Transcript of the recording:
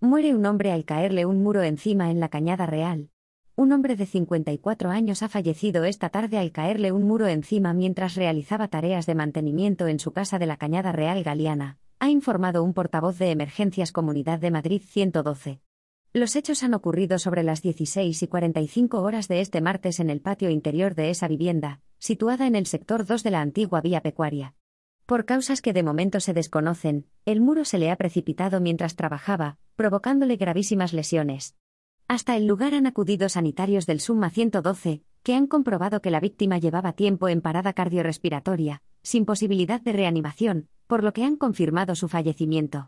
Muere un hombre al caerle un muro encima en la Cañada Real. Un hombre de 54 años ha fallecido esta tarde al caerle un muro encima mientras realizaba tareas de mantenimiento en su casa de la Cañada Real Galiana, ha informado un portavoz de Emergencias Comunidad de Madrid 112. Los hechos han ocurrido sobre las 16 y 45 horas de este martes en el patio interior de esa vivienda, situada en el sector 2 de la antigua vía pecuaria. Por causas que de momento se desconocen, el muro se le ha precipitado mientras trabajaba, provocándole gravísimas lesiones. Hasta el lugar han acudido sanitarios del Summa 112, que han comprobado que la víctima llevaba tiempo en parada cardiorrespiratoria, sin posibilidad de reanimación, por lo que han confirmado su fallecimiento.